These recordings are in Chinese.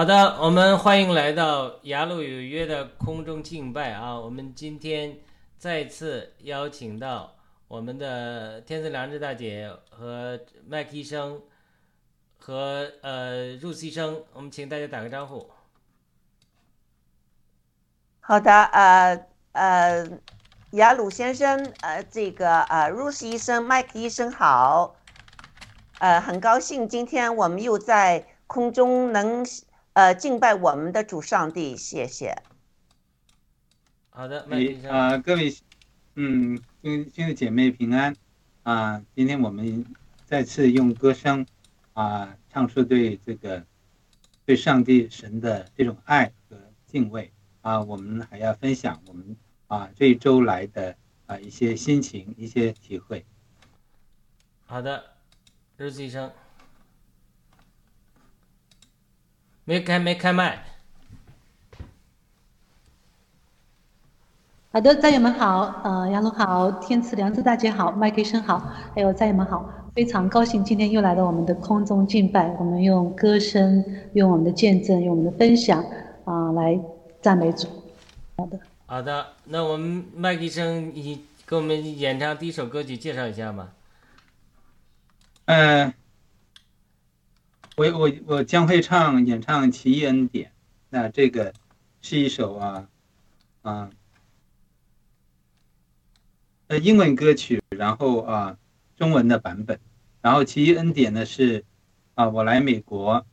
好的，我们欢迎来到雅鲁有约的空中敬拜啊！我们今天再次邀请到我们的天赐良知大姐和麦克医生和呃入西医生，我们请大家打个招呼。好的，呃呃，雅鲁先生，呃，这个呃，露西医生、麦克医生好，呃，很高兴今天我们又在空中能呃敬拜我们的主上帝，谢谢。好的，麦克医生，啊、各位，嗯，兄兄弟姐妹平安啊、今天我们再次用歌声啊、唱出对这个对上帝神的这种爱和敬畏啊、我们还要分享我们啊、这一周来的啊、一些心情、一些体会。好的，入西医生，没开没开麦，好的，战友们好，呃，杨龙好，天赐良知大姐好，麦克医生好，还有战友们好，非常高兴今天又来到我们的空中敬拜，我们用歌声，用我们的见证，用我们的分享啊、来赞美主。好的，好的，那我们麦克医生，你给我们演唱第一首歌曲介绍一下吧。呃，我我我将会唱演唱《奇异恩典》，那这个是一首啊啊呃英文歌曲，然后啊中文的版本，然后《奇异恩典》呢是啊我来美国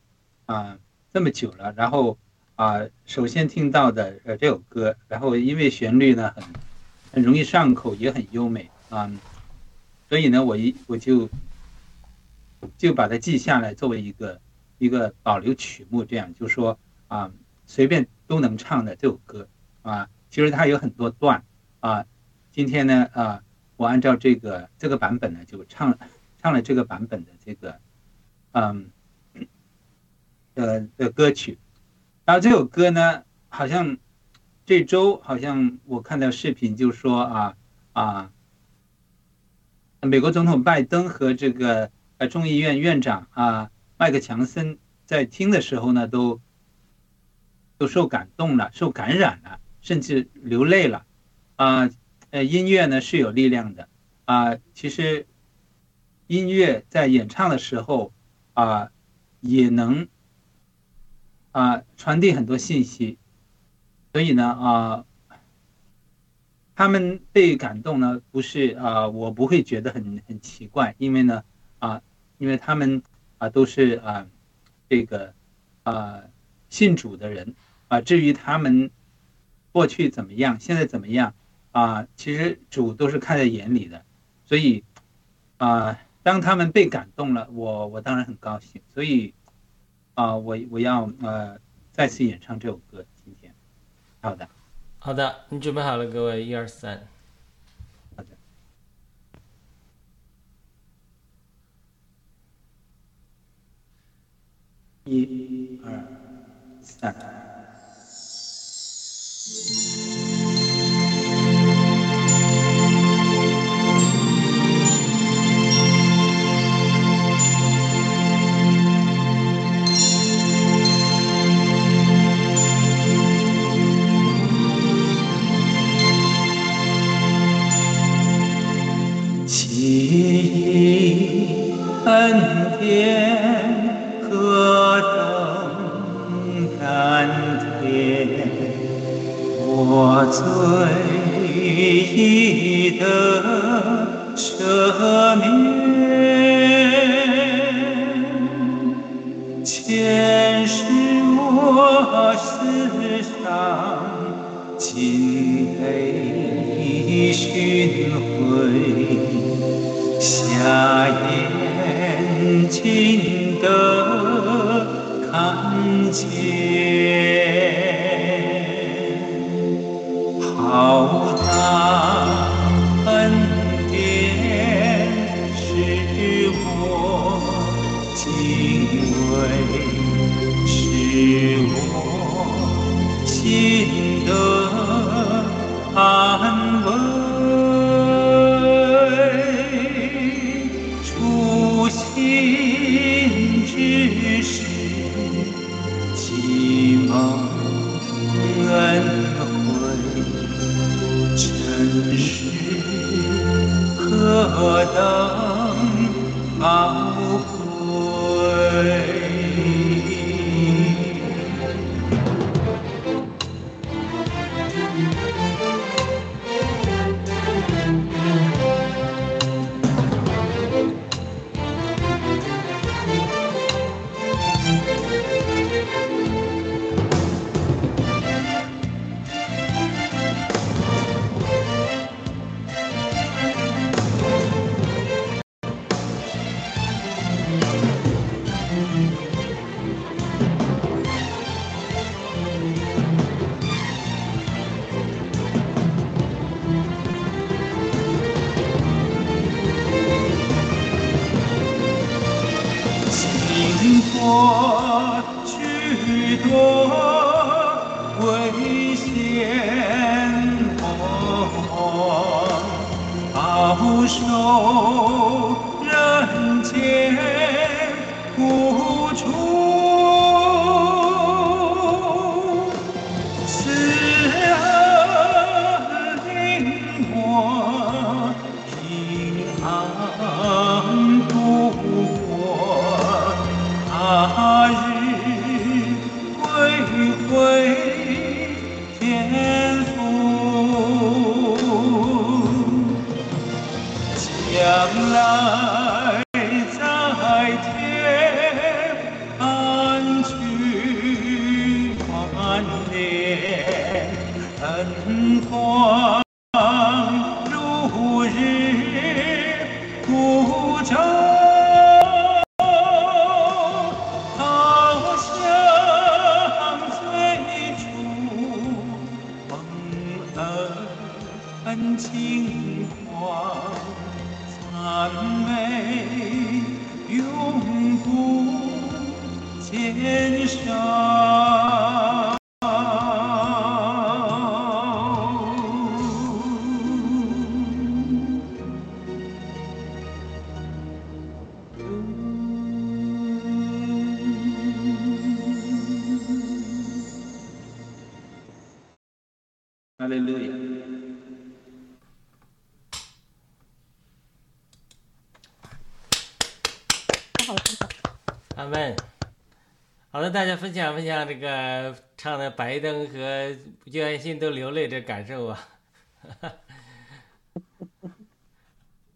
啊这么久了，然后啊首先听到的呃这首歌，然后因为旋律呢很很容易上口，也很优美啊，所以呢我一我就。就把它记下来，作为一个一个保留曲目，这样就说啊，随便都能唱的这首歌啊，其实它有很多段啊。今天呢啊，我按照这个这个版本呢，就唱唱了这个版本的这个嗯呃的歌曲。然后这首歌呢，好像这周好像我看到视频就说啊啊，美国总统拜登和这个。呃，众议院院长啊，麦克强森在听的时候呢，都都受感动了，受感染了，甚至流泪了。啊，呃，音乐呢是有力量的啊。其实音乐在演唱的时候啊，也能啊传递很多信息。所以呢啊，他们被感动呢，不是啊，我不会觉得很很奇怪，因为呢啊。因为他们啊都是啊这个啊信主的人啊，至于他们过去怎么样，现在怎么样啊，其实主都是看在眼里的，所以啊，当他们被感动了，我我当然很高兴，所以啊，我我要呃再次演唱这首歌，今天，好的，好的，你准备好了，各位，一二三。一、二、三。哈阿门。好的，大家分享分享这个唱的《白灯》和约翰逊都流泪的感受啊。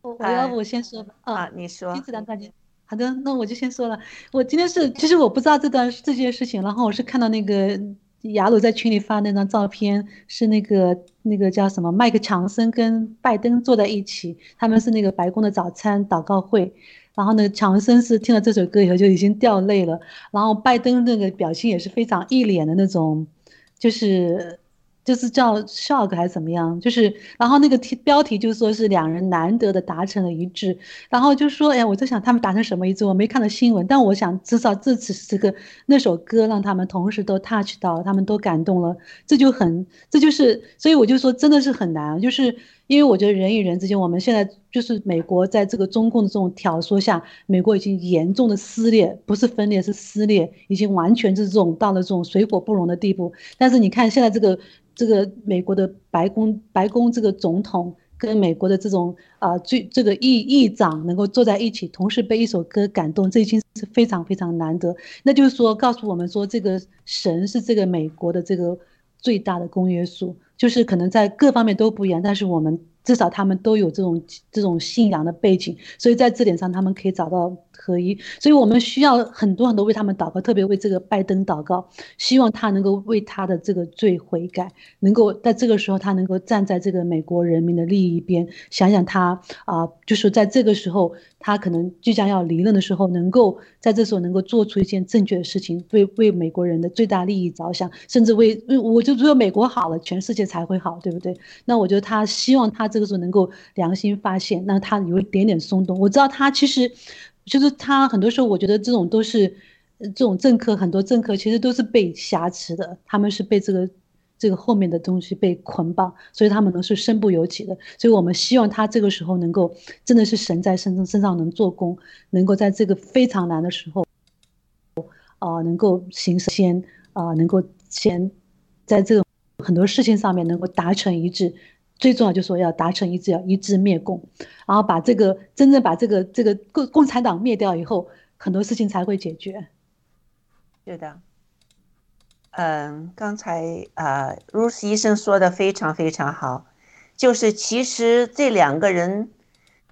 我我要不我先说吧啊，你说金子良大姐，好的，那我就先说了。我今天是，其实我不知道这段这件事情，然后我是看到那个雅鲁在群里发那张照片，是那个那个叫什么麦克强森跟拜登坐在一起，他们是那个白宫的早餐祷告会。然后呢，强森是听了这首歌以后就已经掉泪了，然后拜登那个表情也是非常一脸的那种，就是就是叫 shock 还是怎么样，就是然后那个题标题就说是两人难得的达成了一致，然后就说，哎，我在想他们达成什么一致，我没看到新闻，但我想至少这次这个那首歌让他们同时都 touch 到，他们都感动了，这就很，这就是，所以我就说真的是很难，就是因为我觉得人与人之间，我们现在就是美国在这个中共的这种挑唆下，美国已经严重的撕裂，不是分裂是撕裂，已经完全是这种到了这种水火不容的地步。但是你看现在这个这个美国的白宫白宫这个总统跟美国的这种啊最这个议议长能够坐在一起，同时被一首歌感动，这已经是非常非常难得。那就是说告诉我们说，这个神是这个美国的这个最大的公约数。就是可能在各方面都不一样，但是我们至少他们都有这种这种信仰的背景，所以在这点上他们可以找到合一。所以我们需要很多很多为他们祷告，特别为这个拜登祷告，希望他能够为他的这个罪悔改，能够在这个时候他能够站在这个美国人民的利益边，想想他啊、就是在这个时候他可能即将要离任的时候，能够在这时候能够做出一件正确的事情，为为美国人的最大利益着想，甚至为为我就只有美国好了，全世界才会好，对不对？那我觉得他希望他这个时候能够良心发现，那他有一点点松动。我知道他其实就是他很多时候，我觉得这种都是这种政客，很多政客其实都是被挟持的，他们是被这个这个后面的东西被捆绑，所以他们呢是身不由己的。所以我们希望他这个时候能够真的是神在身身上能做工，能够在这个非常难的时候，啊、能够行先啊、能够先在这种很多事情上面能够达成一致。最重要就是说要达成一致，要一致灭共，然后把这个真正把这个这个共共产党灭掉以后，很多事情才会解决。是的，嗯，刚才呃，Rose 医生说的非常非常好，就是其实这两个人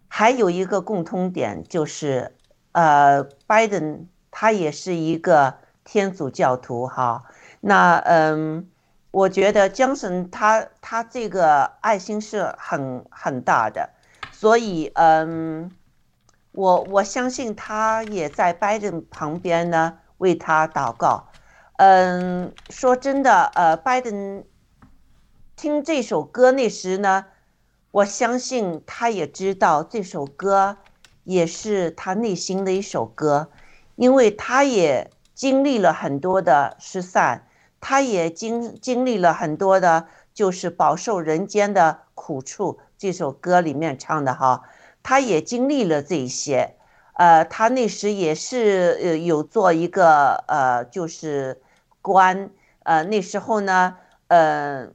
还有一个共通点，就是呃，拜登他也是一个天主教徒哈。那嗯，我觉得江神他他这个爱心是很很大的，所以嗯，我我相信他也在拜登旁边呢，为他祷告。嗯，说真的，呃，拜登听这首歌那时呢，我相信他也知道这首歌也是他内心的一首歌，因为他也经历了很多的失散，他也经经历了很多的，就是饱受人间的苦处。这首歌里面唱的哈，他也经历了这些。呃，他那时也是呃有做一个呃就是官，呃那时候呢，呃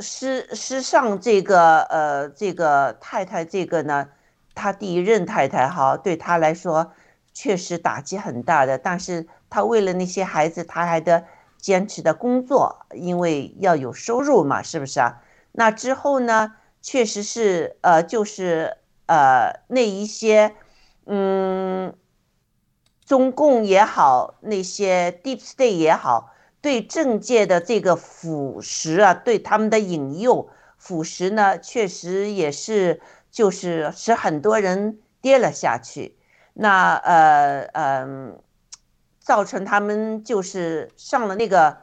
师师上这个呃这个太太这个呢，他第一任太太哈，对他来说确实打击很大的，但是他为了那些孩子，他还得坚持的工作，因为要有收入嘛，是不是啊？那之后呢，确实是呃就是呃那一些。嗯，中共也好，那些 Deep State 也好，对政界的这个腐蚀啊，对他们的引诱腐蚀呢，确实也是就是使很多人跌了下去。那呃嗯、造成他们就是上了那个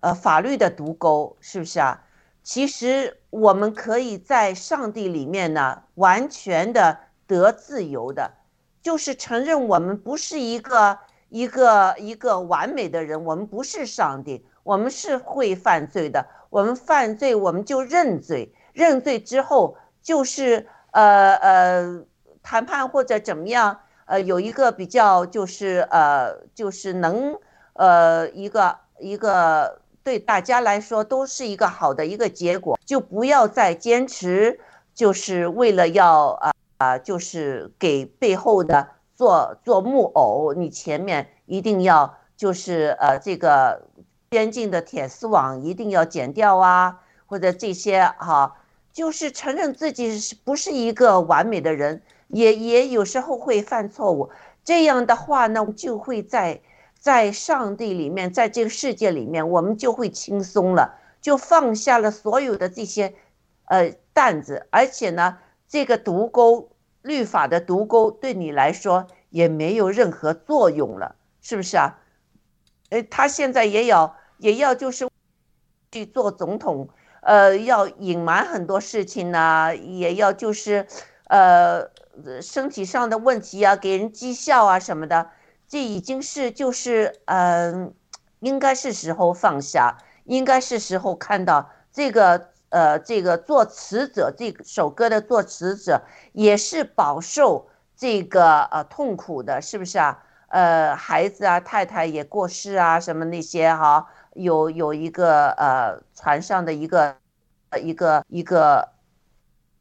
呃法律的毒钩，是不是啊？其实我们可以在上帝里面呢，完全的得自由的。就是承认我们不是一个一个一个完美的人，我们不是上帝，我们是会犯罪的。我们犯罪，我们就认罪，认罪之后就是呃呃谈判或者怎么样，呃有一个比较就是呃就是能呃一个一个对大家来说都是一个好的一个结果，就不要再坚持，就是为了要啊。啊，就是给背后的做做木偶，你前面一定要就是呃这个边境的铁丝网一定要剪掉啊，或者这些哈、就是承认自己是不是一个完美的人，也也有时候会犯错误。这样的话呢，就会在在上帝里面，在这个世界里面，我们就会轻松了，就放下了所有的这些呃担子，而且呢。这个毒钩，律法的毒钩对你来说也没有任何作用了，是不是啊？呃，他现在也要也要就是去做总统，呃，要隐瞒很多事情呢，也要就是呃身体上的问题啊，给人讥笑啊什么的，这已经是就是嗯、应该是时候放下，应该是时候看到这个。呃，这个作词者，这首歌的作词者也是饱受这个呃痛苦的，是不是啊？呃，孩子啊，太太也过世啊，什么那些哈，有有一个呃船上的一个一个一个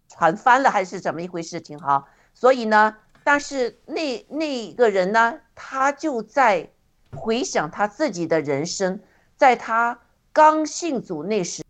船翻了还是怎么一回事情哈？所以呢，但是那那一个人呢，他就在回想他自己的人生，在他刚信主那时。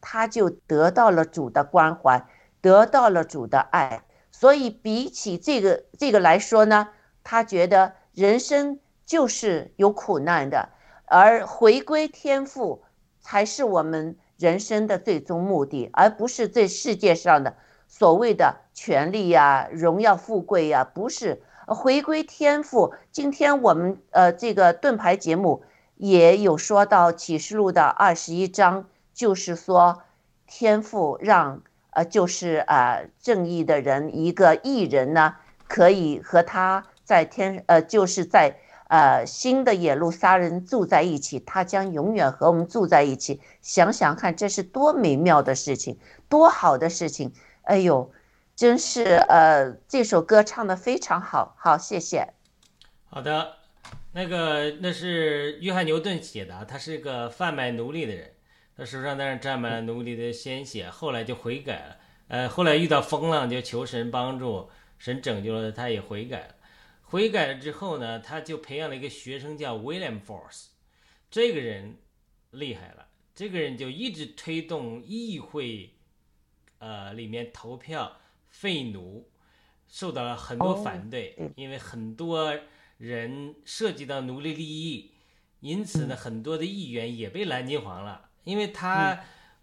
他就得到了主的关怀，得到了主的爱。所以比起这个这个来说呢，他觉得人生就是有苦难的，而回归天赋才是我们人生的最终目的，而不是这世界上的所谓的权利呀、荣耀、富贵呀，不是回归天赋。今天我们呃这个盾牌节目也有说到启示录的二十一章，就是说天赋让呃就是呃正义的人一个艺人呢，可以和他在天呃就是在。呃，新的耶路撒人住在一起，他将永远和我们住在一起。想想看，这是多美妙的事情，多好的事情！哎呦，真是呃，这首歌唱的非常好，好，谢谢。好的，那个那是约翰牛顿写的，他是一个贩卖奴隶的人，他手上当然沾满了奴隶的鲜血，后来就悔改了。呃，后来遇到风浪，就求神帮助，神拯救了，他也悔改了。悔改了之后呢，他就培养了一个学生叫 William Force，这个人厉害了，这个人就一直推动议会，呃，里面投票废奴，受到了很多反对，嗯。因为很多人涉及到奴隶利益，因此呢，很多的议员也被蓝金黄了，因为他。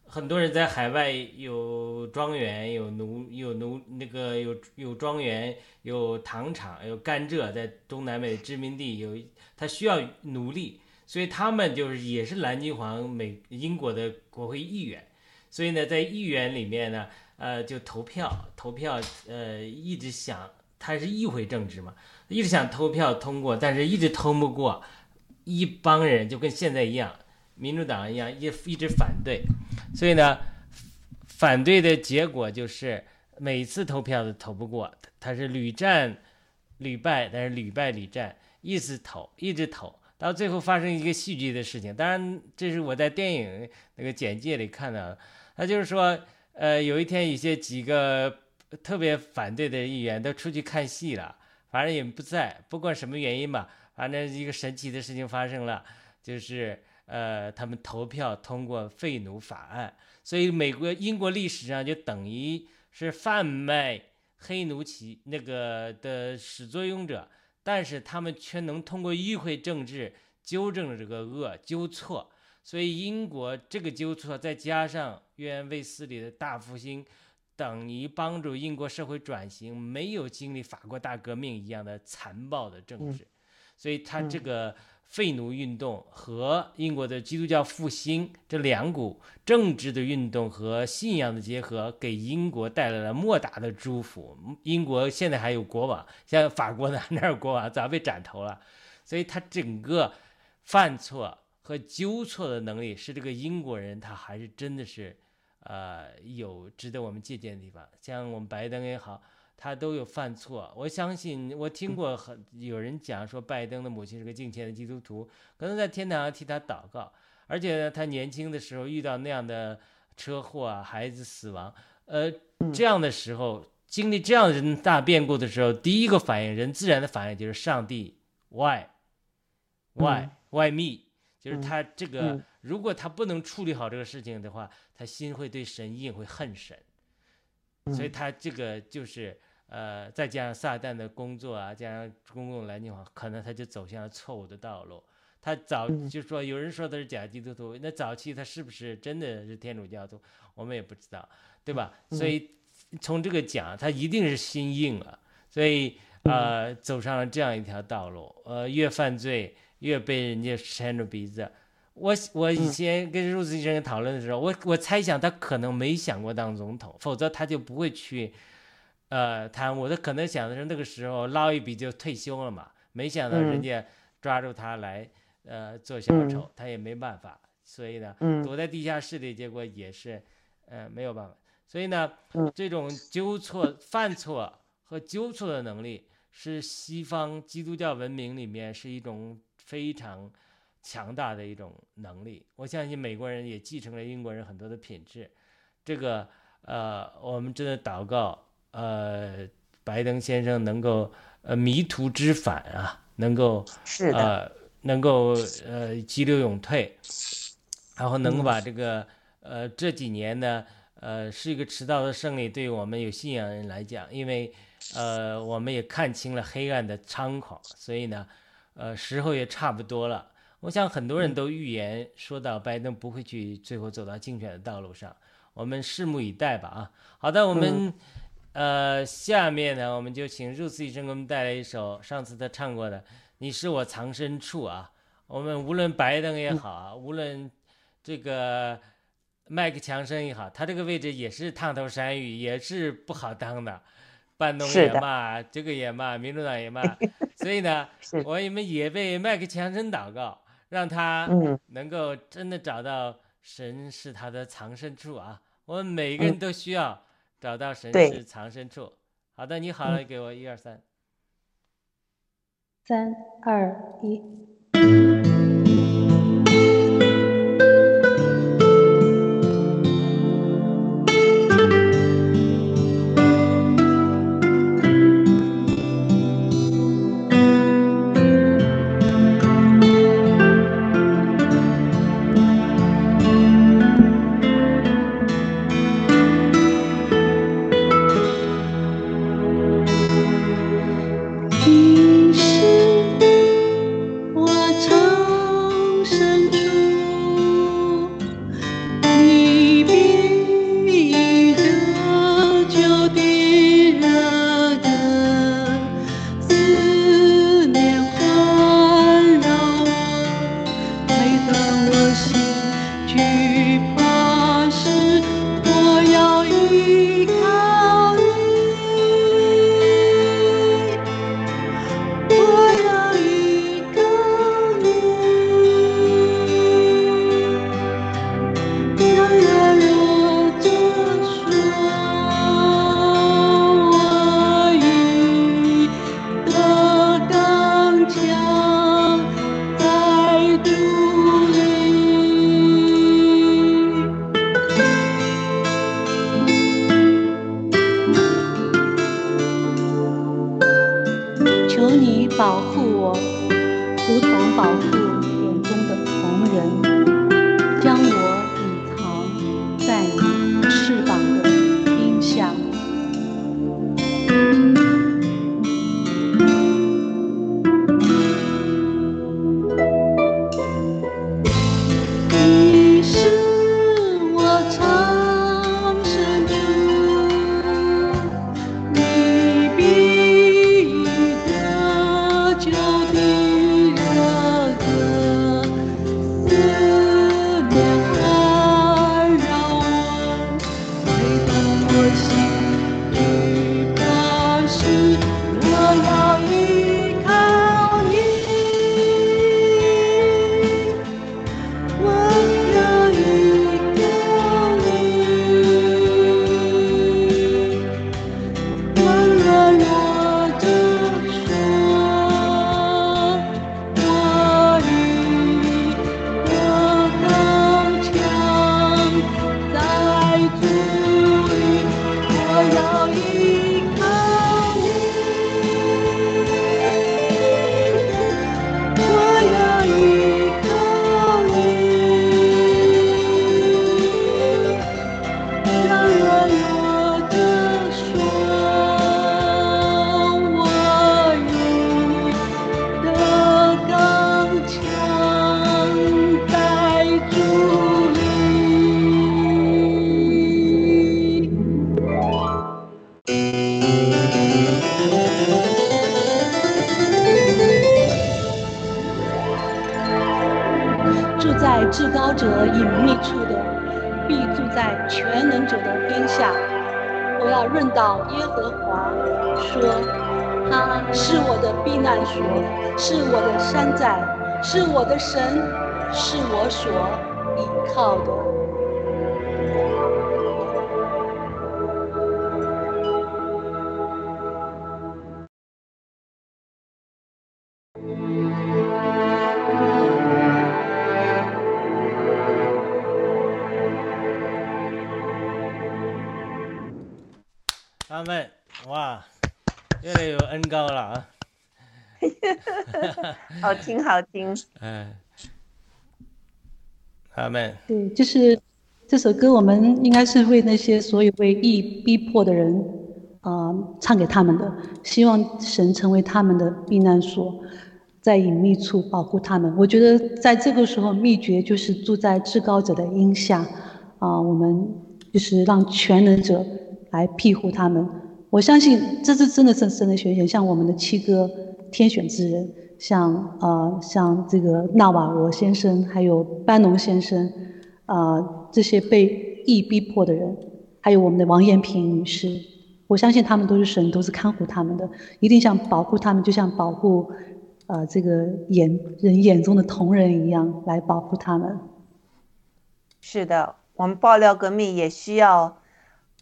很多人在海外有庄园，有奴，有奴那个有有庄园，有糖厂，有甘蔗，在中南美殖民地有，他需要奴隶，所以他们就是也是蓝金黄美英国的国会议员，所以呢，在议员里面呢，呃，就投票，投票，呃，一直想他是议会政治嘛，一直想投票通过，但是一直通不过，一帮人就跟现在一样，民主党一样，一一直反对。所以呢，反对的结果就是每次投票都投不过，他是屡战屡败，但是屡败屡战，一直投，一直投，到最后发生一个戏剧的事情。当然，这是我在电影那个简介里看到的，他就是说，呃，有一天有些几个特别反对的议员都出去看戏了，反正也不在，不管什么原因吧，反正一个神奇的事情发生了，就是。呃，他们投票通过废奴法案，所以美国、英国历史上就等于是贩卖黑奴起那个的始作俑者，但是他们却能通过议会政治纠正这个恶纠错，所以英国这个纠错再加上约翰卫斯理的大复兴，等于帮助英国社会转型，没有经历法国大革命一样的残暴的政治，所以他这个。废奴运动和英国的基督教复兴这两股政治的运动和信仰的结合，给英国带来了莫大的祝福。英国现在还有国王，像法国哪哪有国王，早被斩头了。所以他整个犯错和纠错的能力，是这个英国人他还是真的是，呃，有值得我们借鉴的地方。像我们拜登也好。他都有犯错，我相信我听过很有人讲说，拜登的母亲是个敬虔的基督徒，可能在天堂上替他祷告，而且呢，他年轻的时候遇到那样的车祸啊，孩子死亡，呃，这样的时候经历这样的大变故的时候，第一个反应，人自然的反应就是上帝，why，why why me，就是他这个，如果他不能处理好这个事情的话，他心会对神硬，会恨神，所以他这个就是。呃，再加上撒旦的工作啊，加上公共蓝金黄，可能他就走向了错误的道路。他早就说，有人说他是假基督徒，那早期他是不是真的是天主教徒，我们也不知道，对吧？所以从这个讲，他一定是心硬了，所以呃，走上了这样一条道路。呃，越犯罪越被人家牵着鼻子。我我以前跟入子医生讨论的时候，我我猜想他可能没想过当总统，否则他就不会去。呃，贪污。他可能想的是那个时候捞一笔就退休了嘛，没想到人家抓住他来，呃，做小丑，他也没办法，所以呢，躲在地下室里，结果也是，呃，没有办法。所以呢，这种纠错、犯错和纠错的能力，是西方基督教文明里面是一种非常强大的一种能力。我相信美国人也继承了英国人很多的品质。这个，呃，我们真的祷告。呃，拜登先生能够呃迷途知返啊，能够是的，呃能够呃急流勇退，然后能够把这个呃这几年呢，呃是一个迟到的胜利，对于我们有信仰人来讲，因为呃我们也看清了黑暗的猖狂，所以呢，呃时候也差不多了。我想很多人都预言说到拜登不会去最后走到竞选的道路上，我们拭目以待吧啊。好的，我们、呃下面呢，我们就请 Rose 医生给我们带来一首上次他唱过的《你是我藏身处》啊。我们无论拜登也好啊，无论这个麦克强生也好，他这个位置也是烫头山芋，也是不好当的。半农是的也骂，这个也骂，民主党也骂，所以呢，是我们也为麦克强生祷告，让他嗯能够真的找到神是他的藏身处啊！我们每个人都需要找到神是藏身处。好的，你好了，给我一二三。三二一。在至高者隐秘处的，必住在全能者的边下。我要论到耶和华，说他是我的避难所，是我的山寨，是我的神，是我所依靠的。好 听好听，嗯，阿门。对，就是这首歌我们应该是为那些所有被疫逼迫的人，呃，唱给他们的，希望神成为他们的避难所，在隐秘处保护他们。我觉得在这个时候，秘诀就是住在至高者的荫下，啊、我们就是让全能者来庇护他们。我相信这是真的是神的选选，像我们的七哥天选之人，像呃像这个纳瓦罗先生，还有班农先生，呃这些被疫逼迫的人，还有我们的王艳萍女士，我相信他们都是神，都是看护他们的，一定像保护他们，就像保护呃这个眼人眼中的同人一样来保护他们。是的，我们爆料革命也需要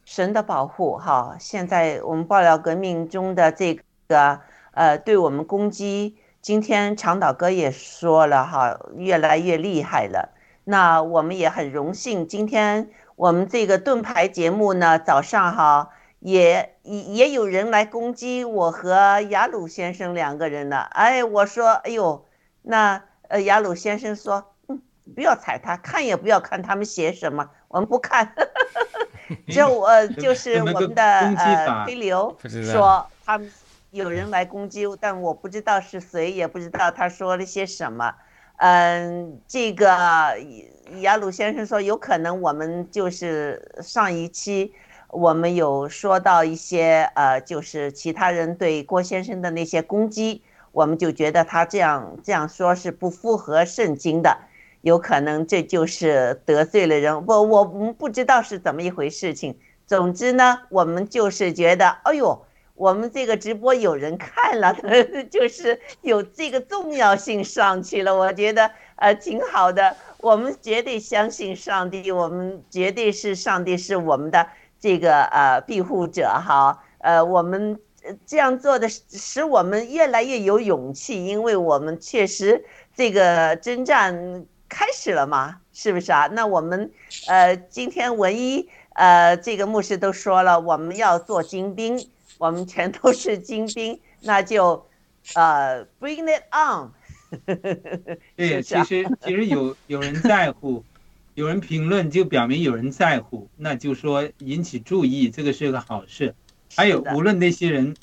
神的保护哈。现在我们爆料革命中的这个呃，对我们攻击，今天长岛哥也说了哈，越来越厉害了。那我们也很荣幸，今天我们这个盾牌节目呢，早上哈也也也有人来攻击我和雅鲁先生两个人了。哎，我说，哎呦，那呃雅鲁先生说，嗯，不要踩他，看也不要看他们写什么，我们不看。这我 就是我们的呃飞流说他们有人来攻击，但我不知道是谁，也不知道他说了些什么。嗯，这个雅鲁先生说，有可能我们就是上一期我们有说到一些呃，就是其他人对郭先生的那些攻击，我们就觉得他这样这样说是不符合圣经的，有可能这就是得罪了人。我我们不知道是怎么一回事情。总之呢，我们就是觉得，哎呦。我们这个直播有人看了，就是有这个重要性上去了，我觉得呃挺好的。我们绝对相信上帝，我们绝对是上帝是我们的这个呃庇护者哈。呃，我们这样做的使我们越来越有勇气，因为我们确实这个征战开始了嘛，是不是啊？那我们呃今天文一呃这个牧师都说了，我们要做精兵。我们全都是精兵，那就，呃，bring it on 对，其实其实有有人在乎，有人评论就表明有人在乎，那就说引起注意，这个是个好事。还有无论那些人，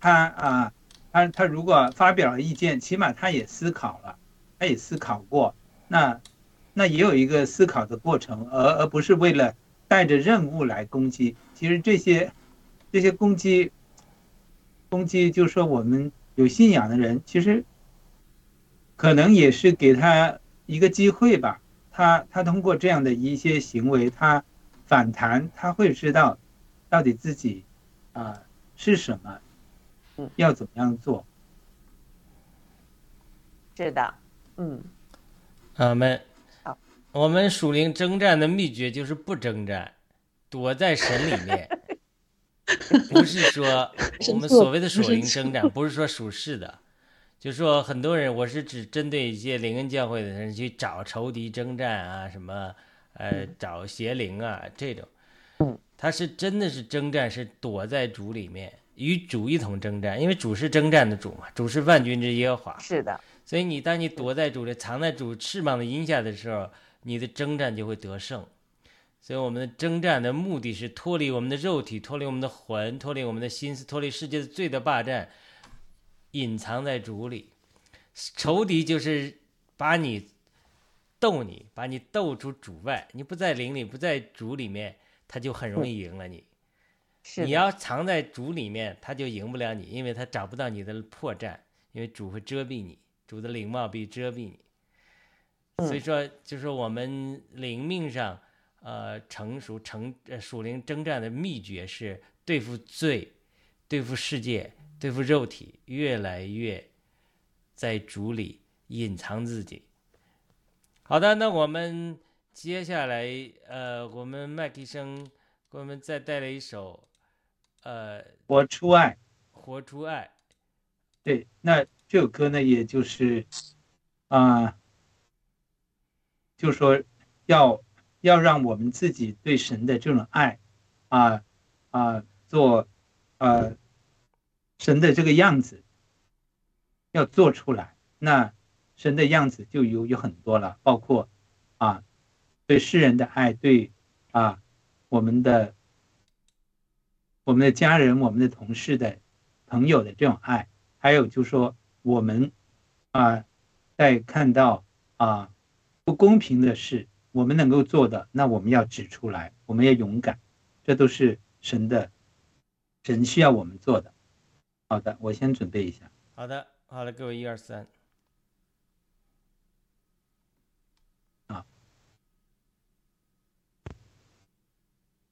他啊，他他如果发表了意见，起码他也思考了，他也思考过，那那也有一个思考的过程，而而不是为了带着任务来攻击。其实这些这些攻击攻击，就是说我们有信仰的人，其实可能也是给他一个机会吧。他他通过这样的一些行为，他反弹，他会知道到底自己啊、是什么嗯，要怎么样做。是的，嗯，我们好我们属灵征战的秘诀就是不征战，躲在神里面。不是说我们所谓的属灵征战，不是说属世的，就说很多人，我是只针对一些灵恩教会的人去找仇敌征战啊，什么呃找邪灵啊这种，他是真的是征战，是躲在主里面与主一同征战，因为主是征战的主嘛，主是万军之耶和华，是的，所以你当你躲在主里，藏在主翅膀的荫下的时候，你的征战就会得胜。所以我们的征战的目的是脱离我们的肉体，脱离我们的魂，脱离我们的心思，脱离世界的罪的霸占，隐藏在主里。仇敌就是把你斗你，把你斗出主外。你不在灵里，不在主里面，他就很容易赢了你。是，你要藏在主里面，他就赢不了你，因为他找不到你的破绽，因为主会遮蔽你，主的灵貌必遮蔽你。所以说，就是我们灵命上，呃，成熟成呃属灵征战的秘诀是对付罪，对付世界，对付肉体，越来越在主里隐藏自己。好的，那我们接下来，呃，我们麦克生给我们再带来一首，呃，活出爱，活出爱。对，那这首歌呢，也就是啊、就说要要让我们自己对神的这种爱啊啊、做呃神的这个样子要做出来。那神的样子就有有很多了，包括啊对世人的爱，对啊我们的我们的家人、我们的同事的朋友的这种爱，还有就说我们啊在看到啊不公平的事，我们能够做的，那我们要指出来，我们要勇敢，这都是神的神需要我们做的。好的，我先准备一下。好的，好了，各位一二三，啊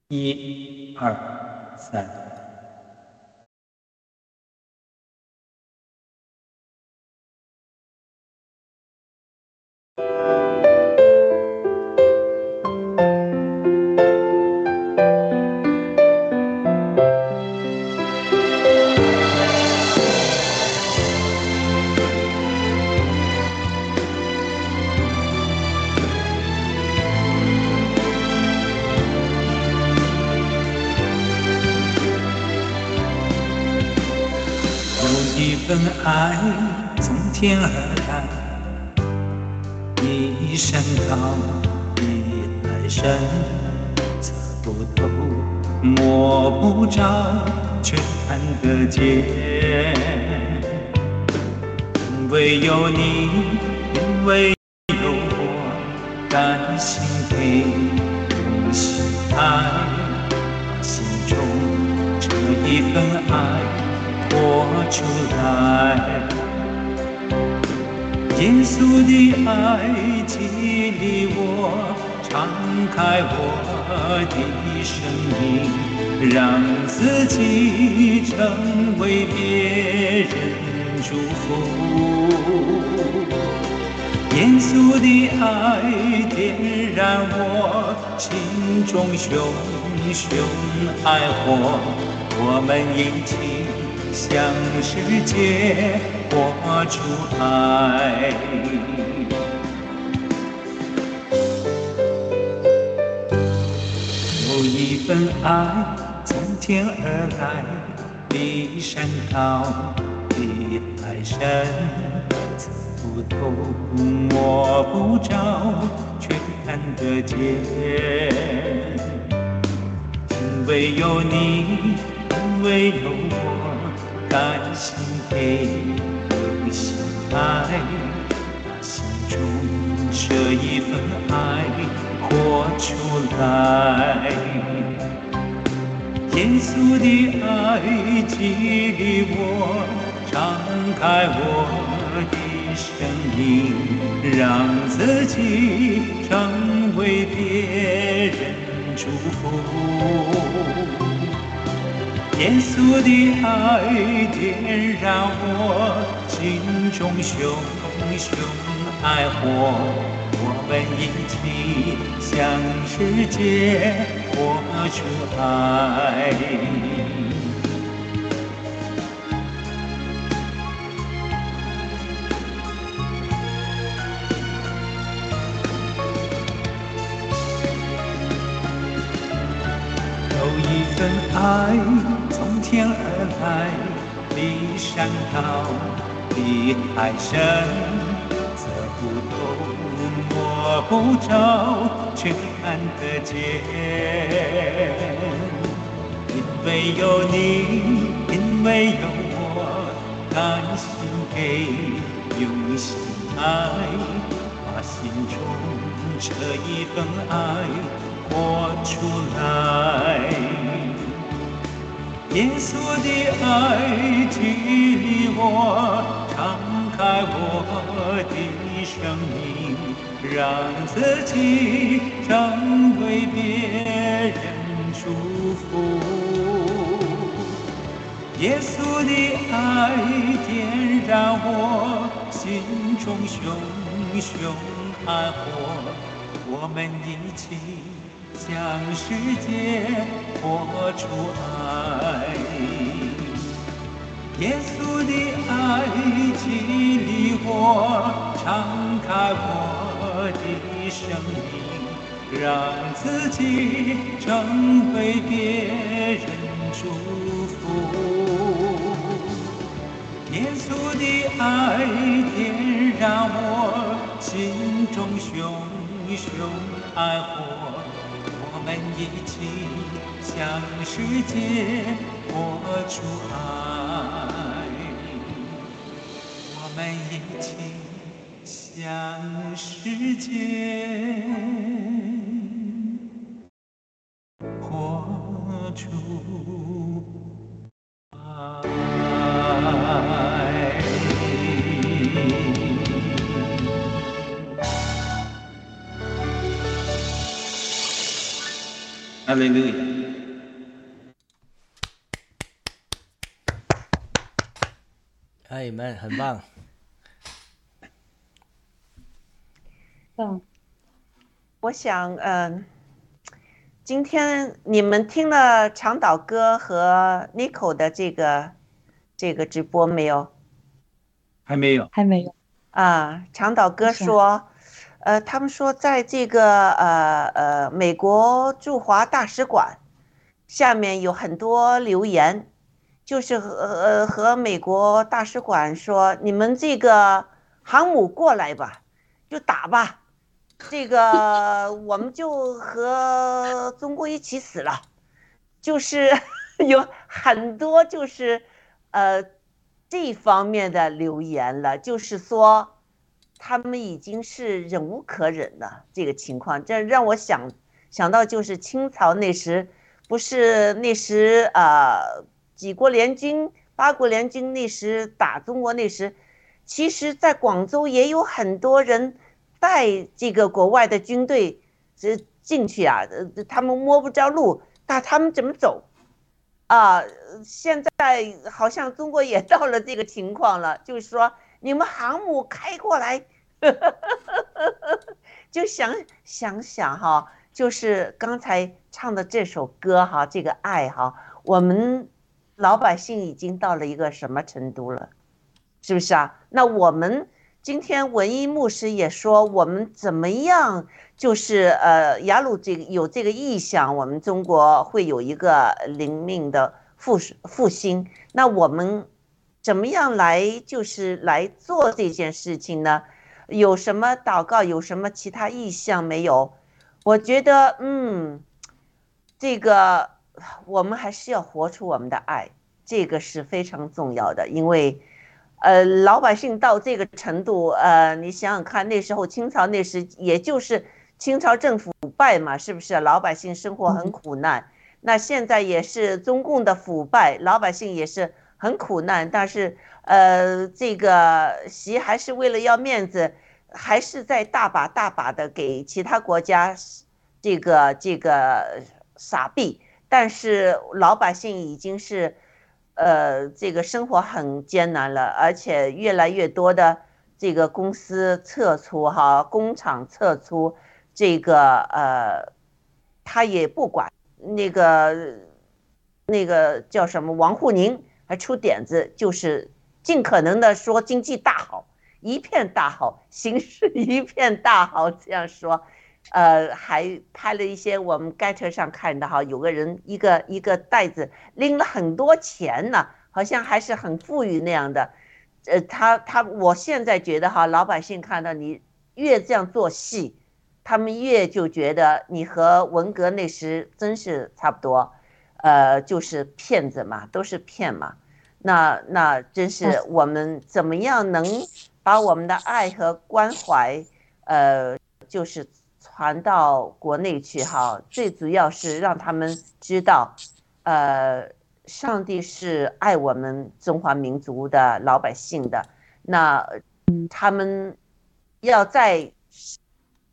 一、二、三。份爱从天而来，一声高，一来深，测不透，摸不着，却看得见。因为有你，因为有我，甘心给，用心爱，心中这一份爱。活出来。耶稣的爱激励我，敞开我的生命，让自己成为别人祝福。耶稣的爱点燃我心中熊熊爱火，我们一起。向世界活出爱。有一份爱从天而来，比山高，比海深，测不透，摸不着，却看得见。因为有你，因为有我。甘心给，用心爱，把心中这一份爱活出来。耶稣的爱激励我，敞开我的生命，让自己成为别人祝福。耶稣的爱点燃我心中熊熊爱火，我们一起向世界活出爱。有一份爱天而来，比山高，比海深，测不透，摸不着，却看得见。因为有你，因为有我，甘心给，用心爱，把心中这一份爱活出来。耶稣的爱激励我，敞开我的生命，让自己成为别人祝福。耶稣的爱点燃我心中熊熊爱火，我们一起。向世界活出爱，耶稣的爱激励我，敞开我的生命，让自己成为别人祝福。耶稣的爱点燃我心中熊熊爱火，我们一起向世界活出爱。我们一起向世界活出爱。哈利路亚。哎们很棒。嗯，我想，嗯、今天你们听了长岛哥和 n i c o 的这个这个直播没有？还没有。还没有。啊，长岛哥说，呃，他们说在这个呃呃美国驻华大使馆下面有很多留言，就是和呃和美国大使馆说，你们这个航母过来吧，就打吧，这个 我们就和中国一起死了，就是 有很多就是呃这方面的留言了，就是说他们已经是忍无可忍了这个情况，这让我想想到就是清朝那时，不是那时呃几国联军、八国联军那时打中国那时，其实在广州也有很多人带这个国外的军队这进去啊，呃他们摸不着路，那他们怎么走？啊，现在好像中国也到了这个情况了，就是说你们航母开过来，就想想想哈，就是刚才唱的这首歌哈，这个爱哈，我们老百姓已经到了一个什么程度了，是不是啊？那我们今天文艺牧师也说，我们怎么样？就是呃，雅鲁这个有这个意向，我们中国会有一个灵命的复复兴。那我们怎么样来就是来做这件事情呢？有什么祷告？有什么其他意向没有？我觉得，嗯，这个我们还是要活出我们的爱，这个是非常重要的，因为。呃，老百姓到这个程度，呃，你想想看，那时候清朝那时，也就是清朝政府腐败嘛，是不是？老百姓生活很苦难。那现在也是中共的腐败，老百姓也是很苦难。但是，呃，这个习还是为了要面子，还是在大把大把的给其他国家这个这个撒币。但是老百姓已经是。呃，这个生活很艰难了，而且越来越多的这个公司撤出哈，工厂撤出，这个呃，他也不管那个那个叫什么王沪宁还出点子，就是尽可能的说经济大好，一片大好，形势一片大好这样说，呃，还拍了一些我们盖车上看的哈，有个人一个一个袋子拎了很多钱呢，好像还是很富裕那样的。呃，他他，我现在觉得哈，老百姓看到你越这样做戏，他们越就觉得你和文革那时真是差不多，呃，就是骗子嘛，都是骗嘛。那那真是我们怎么样能把我们的爱和关怀，呃，就是。传到国内去哈，最主要是让他们知道，呃，上帝是爱我们中华民族的老百姓的，那他们要在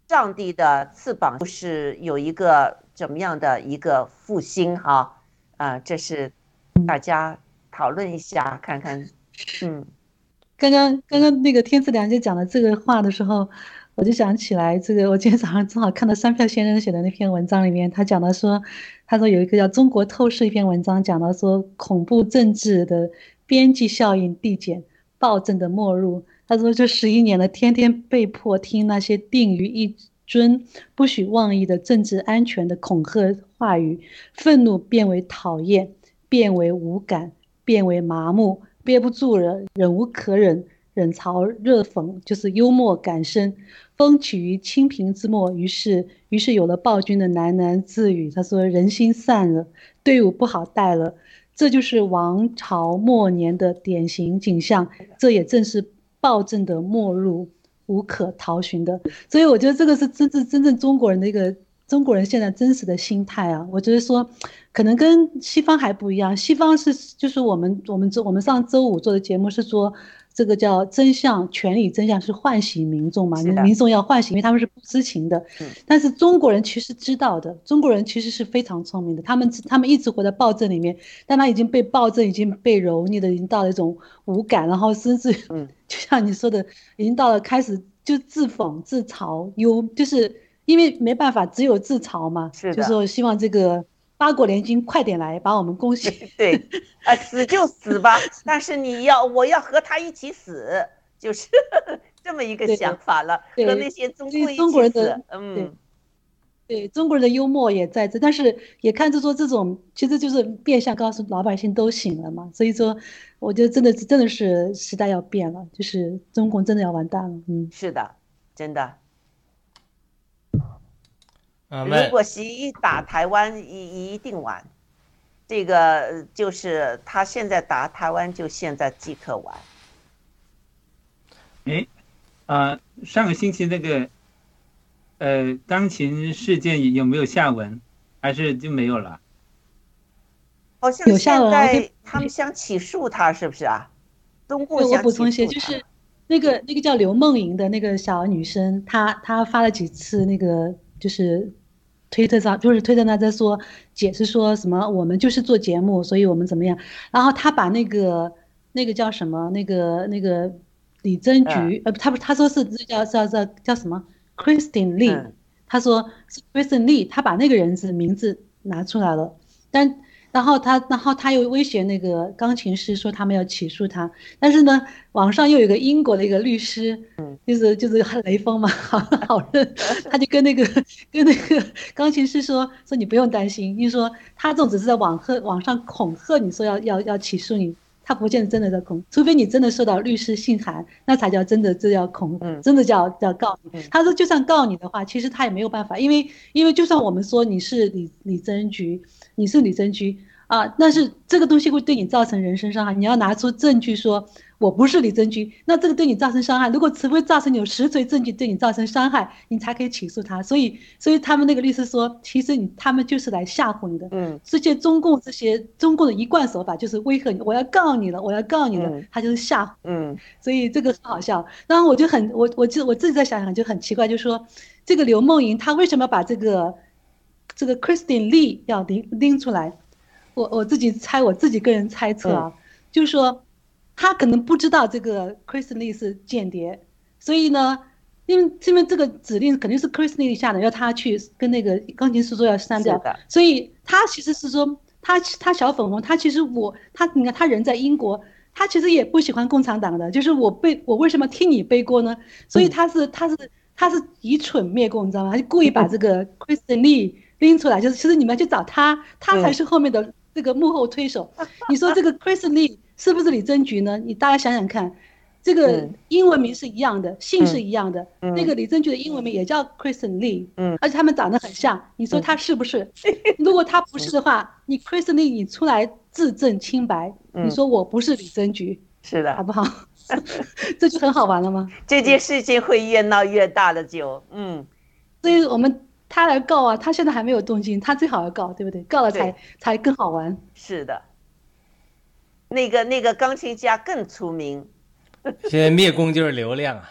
上帝的翅膀，就是有一个怎么样的一个复兴哈啊，这是大家讨论一下看看，嗯，刚刚刚刚那个天赐良姐讲的这个话的时候。我就想起来，这个我今天早上正好看到三票先生写的那篇文章里面，他讲到说，他说有一个叫《中国透视》一篇文章，讲到说恐怖政治的边际效应递减，暴政的没入。他说这十一年了，天天被迫听那些定于一尊、不许妄议的政治安全的恐吓话语，愤怒变为讨厌，变为无感，变为麻木，憋不住了，忍无可忍。冷嘲热讽，就是幽默感深，风起于清平之末。于是，于是有了暴君的喃喃自语。他说：“人心散了，队伍不好带了。”这就是王朝末年的典型景象，这也正是暴政的末路，无可逃寻的。所以，我觉得这个是真正真正中国人的一个中国人现在真实的心态啊。我觉得说，可能跟西方还不一样，西方是就是我们我们周我们上周五做的节目是说。这个叫真相，权力真相是唤醒民众嘛？民众要唤醒，因为他们是不知情的。嗯但是中国人其实知道的，中国人其实是非常聪明的。他们他们一直活在暴政里面，但他已经被暴政已经被蹂躏的，已经到了一种无感，然后甚至嗯 就像你说的，已经到了开始就自讽自嘲，有就是因为没办法，只有自嘲嘛。是的就说希望这个八国联军快点来把我们攻陷。对，啊，死就死吧，但是你要我要和他一起死，就是 这么一个想法了，对和那些中所以共一中国人的嗯，对中国人的幽默也在这，但是也看出说这种其实就是变相告诉老百姓都醒了嘛。所以说，我觉得真的是真的是时代要变了，就是中国真的要完蛋了。嗯，是的，真的。如果习打台湾，一一定完。这个呃就是他现在打台湾，就现在即刻完。哎，啊、上个星期那个，呃，钢琴事件有没有下文？还是就没有了？好像有下现文他们想起诉他，是不是啊？中共对我想补充一些，就是那个那个叫刘梦莹的那个小女生，她她发了几次那个就是推特上，就是推特上在说解释说什么我们就是做节目，所以我们怎么样，然后他把那个那个叫什么那个那个李贞菊，呃，他不他说是叫叫叫叫什么？Christine Lee，、嗯。他说是 c h r i s t i n Lee，他把那个人的名字拿出来了，但然后他然后他又威胁那个钢琴师说他们要起诉他，但是呢，网上又有个英国的一个律师，嗯就是就是雷锋嘛，好 好人，他就跟那个跟那个钢琴师说说你不用担心，因为说他这种只是在网吓网上恐吓你说要要要起诉你。他不见得真的在恐，除非你真的受到律师信函，那才叫真的这叫恐，嗯真的叫叫告你嗯。他说就算告你的话，其实他也没有办法，因为因为就算我们说你是李李贞菊，你是李贞菊啊，但是这个东西会对你造成人身伤害，你要拿出证据说我不是李贞菊，那这个对你造成伤害，如果除非造成有实锤证据对你造成伤害，你才可以起诉他。所以所以他们那个律师说，其实你他们就是来吓唬你的，嗯这些中共这些中共的一贯手法就是威吓你，我要告你了，我要告你了，嗯他就是吓唬。嗯所以这个很好笑。然后我就很我我就我自己在想想就很奇怪，就是说这个刘梦莹她为什么把这个这个 Christine Lee 要拎拎出来？我我自己猜，我自己个人猜测啊，就是说他可能不知道这个 Christine Lee 是间谍，所以呢。因为因为这个指令肯定是 Christine Lee 下的，要他去跟那个钢琴师说要删掉所以他其实是说，他他小粉红，他其实我他你看他人在英国，他其实也不喜欢共产党的，就是我背我为什么替你背锅呢？所以他是他是他是以蠢灭共，你知道吗？他就故意把 这个 Kristen Lee 拎出来，就是其实你们去找他，他才是后面的这个幕后推手。你说这个 Kristen Lee 是不是李贞菊呢？你大家想想看。这个嗯英文名是一样的，姓是一样的。嗯那个李贞菊的英文名也叫 Kristen Lee，嗯而且他们长得很像。你说他是不是？如果他不是的话，你 Kristen Lee 你出来自证清白，嗯你说我不是李贞菊，是的，好不好？这就很好玩了吗？这件事情会越闹越大的就，嗯，所以我们他来告啊，他现在还没有动静，他最好要告，对不对？告了才才更好玩。是的。那个那个钢琴家更出名，现在灭共就是流量啊。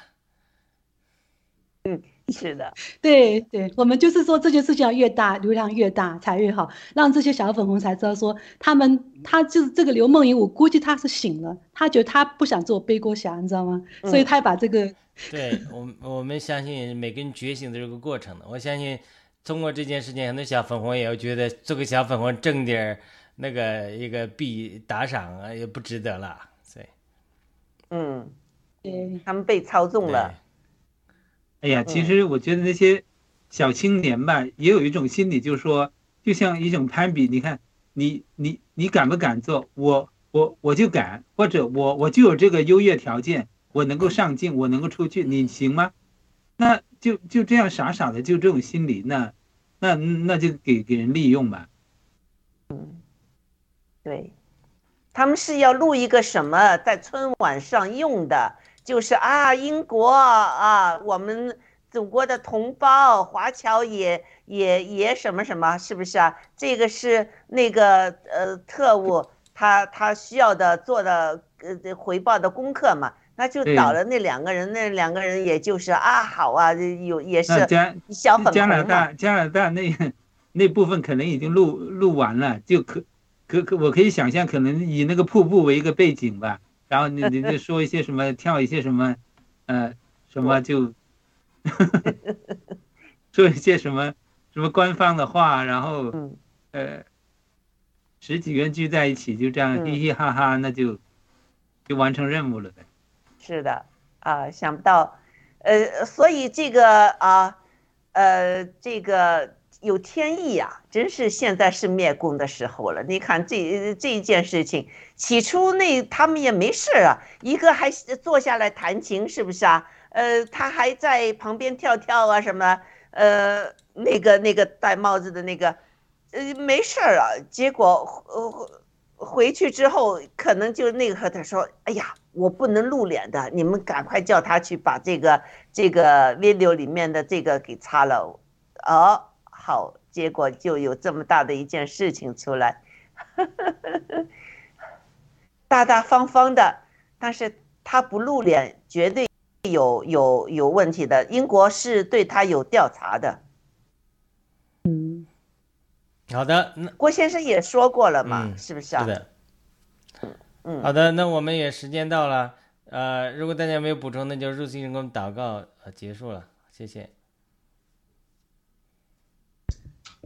是的，对对，我们就是说这件事情要越大，流量越大才越好，让这些小粉红才知道说他们他就是这个刘梦莹，我估计他是醒了，他觉得他不想做背锅侠，你知道吗？所以他把这个对我们，我们相信每个人觉醒的这个过程的。我相信通过这件事情，很多小粉红也要觉得做个小粉红挣点儿那个一个币打赏啊，也不值得了。所以，嗯，对他们被操纵了，哎呀，其实我觉得那些小青年吧，也有一种心理，就是说，就像一种攀比。你看，你你你敢不敢做？我我我就敢，或者我我就有这个优越条件，我能够上进，我能够出去，你行吗？那就就这样傻傻的就这种心理，那那那就给给人利用吧。嗯对，他们是要录一个什么，在春晚上用的，就是啊，英国啊，我们祖国的同胞华侨也也也什么什么，是不是啊？这个是那个呃特务他他需要的做的呃回报的功课嘛？那就对找了那两个人，那两个人也就是啊，好啊，有也是加小粉加拿大，加拿大那那部分可能已经录录完了，就可可可我可以想象，可能以那个瀑布为一个背景吧，然后你你就说一些什么，跳一些什么，呃，什么就 说一些什么什么官方的话，然后嗯。呃十几个人聚在一起，就这样嗯。嘻嘻哈哈，那就就完成任务了呗。是的，啊，想不到，呃，所以这个啊，呃，这个有天意呀、真是现在是灭共的时候了。你看这这一件事情，起初那他们也没事啊，一个还坐下来弹琴，是不是啊？呃，他还在旁边跳跳啊什么，呃，那个那个戴帽子的那个，呃，没事儿啊。结果呃回去之后，可能就那个和他说：“哎呀，我不能露脸的，你们赶快叫他去把这个这个 video 里面的这个给擦了。”哦，好，结果就有这么大的一件事情出来，大大方方的，但是他不露脸，绝对有有有问题的。英国是对他有调查的，嗯，好的，那郭先生也说过了嘛，嗯是不是啊？是的，嗯好的，那我们也时间到了，呃，如果大家没有补充，那就入信人工祷告，呃，结束了，谢谢。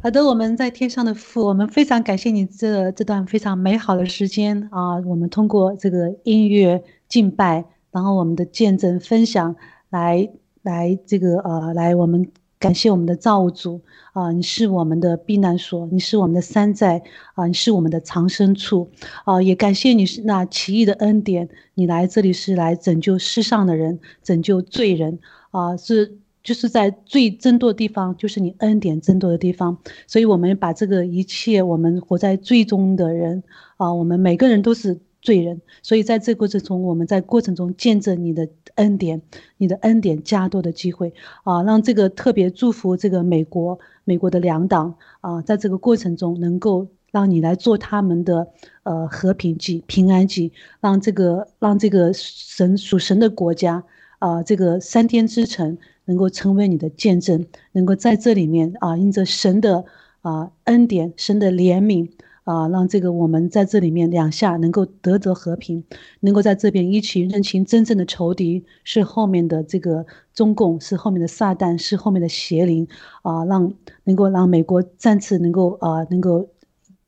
好的，我们在天上的父，我们非常感谢你这这段非常美好的时间啊！我们通过这个音乐敬拜，然后我们的见证分享，来来这个呃，来我们感谢我们的造物主啊！你是我们的避难所，你是我们的山寨啊！你是我们的藏身处啊！也感谢你是那奇异的恩典，你来这里是来拯救世上的人，拯救罪人啊！是。就是在最争夺的地方，就是你恩典争夺的地方，所以我们把这个一切，我们活在罪中的人啊，我们每个人都是罪人，所以在这个过程中，我们在过程中见证你的恩典，你的恩典加多的机会啊，让这个特别祝福这个美国，美国的两党啊，在这个过程中能够让你来做他们的呃和平剂、平安剂，让这个让这个神属神的国家啊，这个三天之城。能够成为你的见证，能够在这里面啊，因着神的啊恩典、神的怜悯啊，让这个我们在这里面两下能够得得和平，能够在这边一起认清真正的仇敌是后面的这个中共，是后面的撒旦，是后面的邪灵啊，让能够让美国再次能够啊能够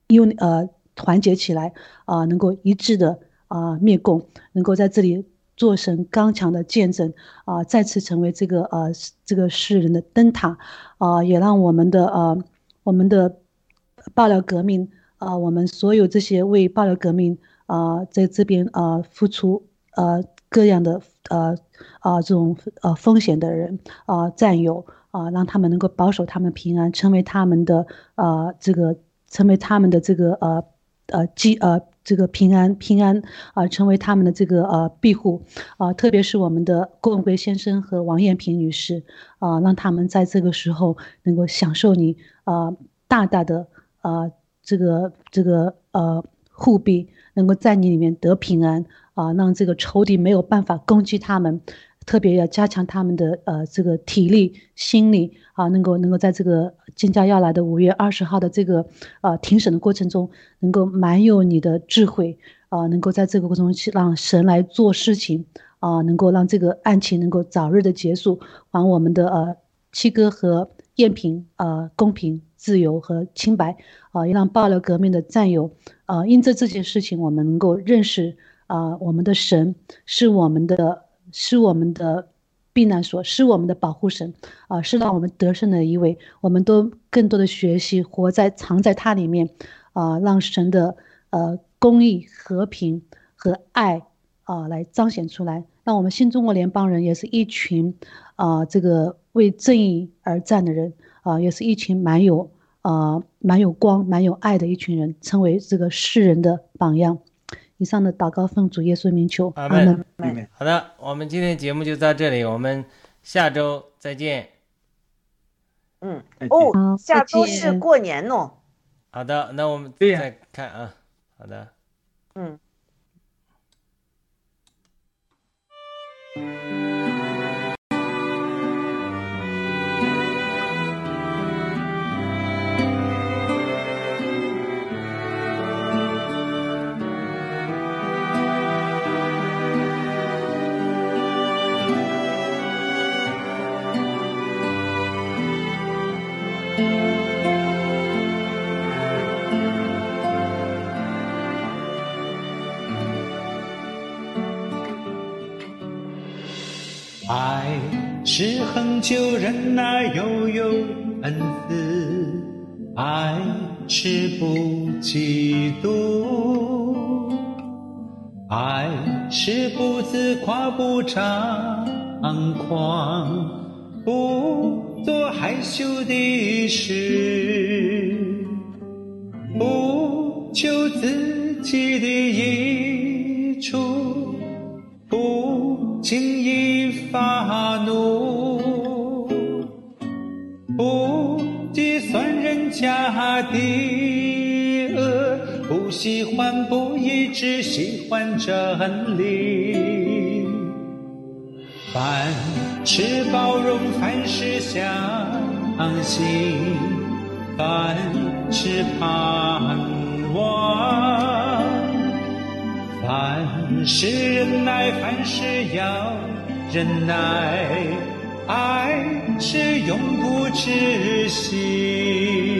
用呃团结起来啊，能够一致的啊灭共，能够在这里。做神刚强的见证啊，再次成为这个呃这个世人的灯塔啊，也让我们的呃我们的爆料革命啊，我们所有这些为爆料革命啊在这边啊付出呃各样的呃啊这种呃风险的人啊战友啊，让他们能够保守他们平安，成为他们的呃这个成为他们的这个呃呃基呃。这个平安平安啊、成为他们的这个呃庇护啊、特别是我们的郭文贵先生和王艳萍女士啊、让他们在这个时候能够享受你啊、大大的啊、这个这个呃护庇，能够在你里面得平安啊、让这个仇敌没有办法攻击他们。特别要加强他们的呃这个体力、心理啊，能够能够在这个即将要来的五月二十号的这个呃庭审的过程中，能够满有你的智慧啊，能够在这个过程中去让神来做事情啊，能够让这个案情能够早日的结束，还我们的呃七哥和艳萍啊公平、自由和清白啊，也让爆料革命的战友啊，因着这件事情，我们能够认识啊，我们的神是我们的。是我们的避难所，是我们的保护神啊，是让我们得胜的一位。我们都更多的学习，活在藏在它里面啊，让神的呃公义、和平和爱啊、来彰显出来，让我们新中国联邦人也是一群啊、这个为正义而战的人啊、也是一群蛮有啊、蛮有光、蛮有爱的一群人，成为这个世人的榜样。以上的祷告奉主耶稣名求，阿门阿门。妹妹，好的，我们今天节目就到这里，我们下周再见。嗯，哦，下周是过年哦。好的，那我们再看啊。好的。嗯。爱是恒久忍耐，又有恩慈；爱是不嫉妒；爱是不自夸，不张狂，不做害羞的事，不求自己的益处。不轻易发怒，不计算人家的恶，不喜欢不义，只喜欢真理。凡事包容，凡事相信，凡事盼望。凡事忍耐，凡事要忍耐，爱是永不止息。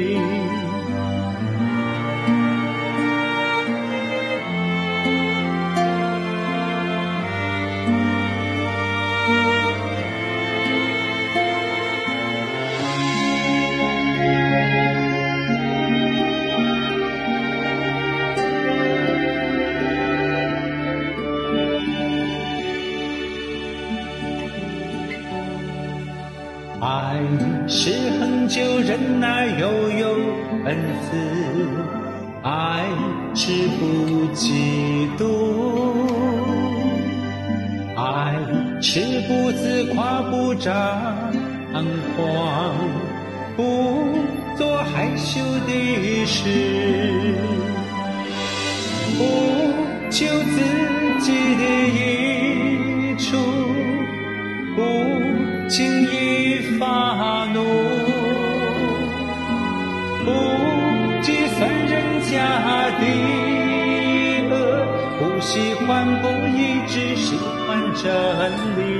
自夸，不张狂，不做害羞的事，不求自己的益处。不轻易发怒，不计算人家的恶，不喜欢不义，只喜欢真理。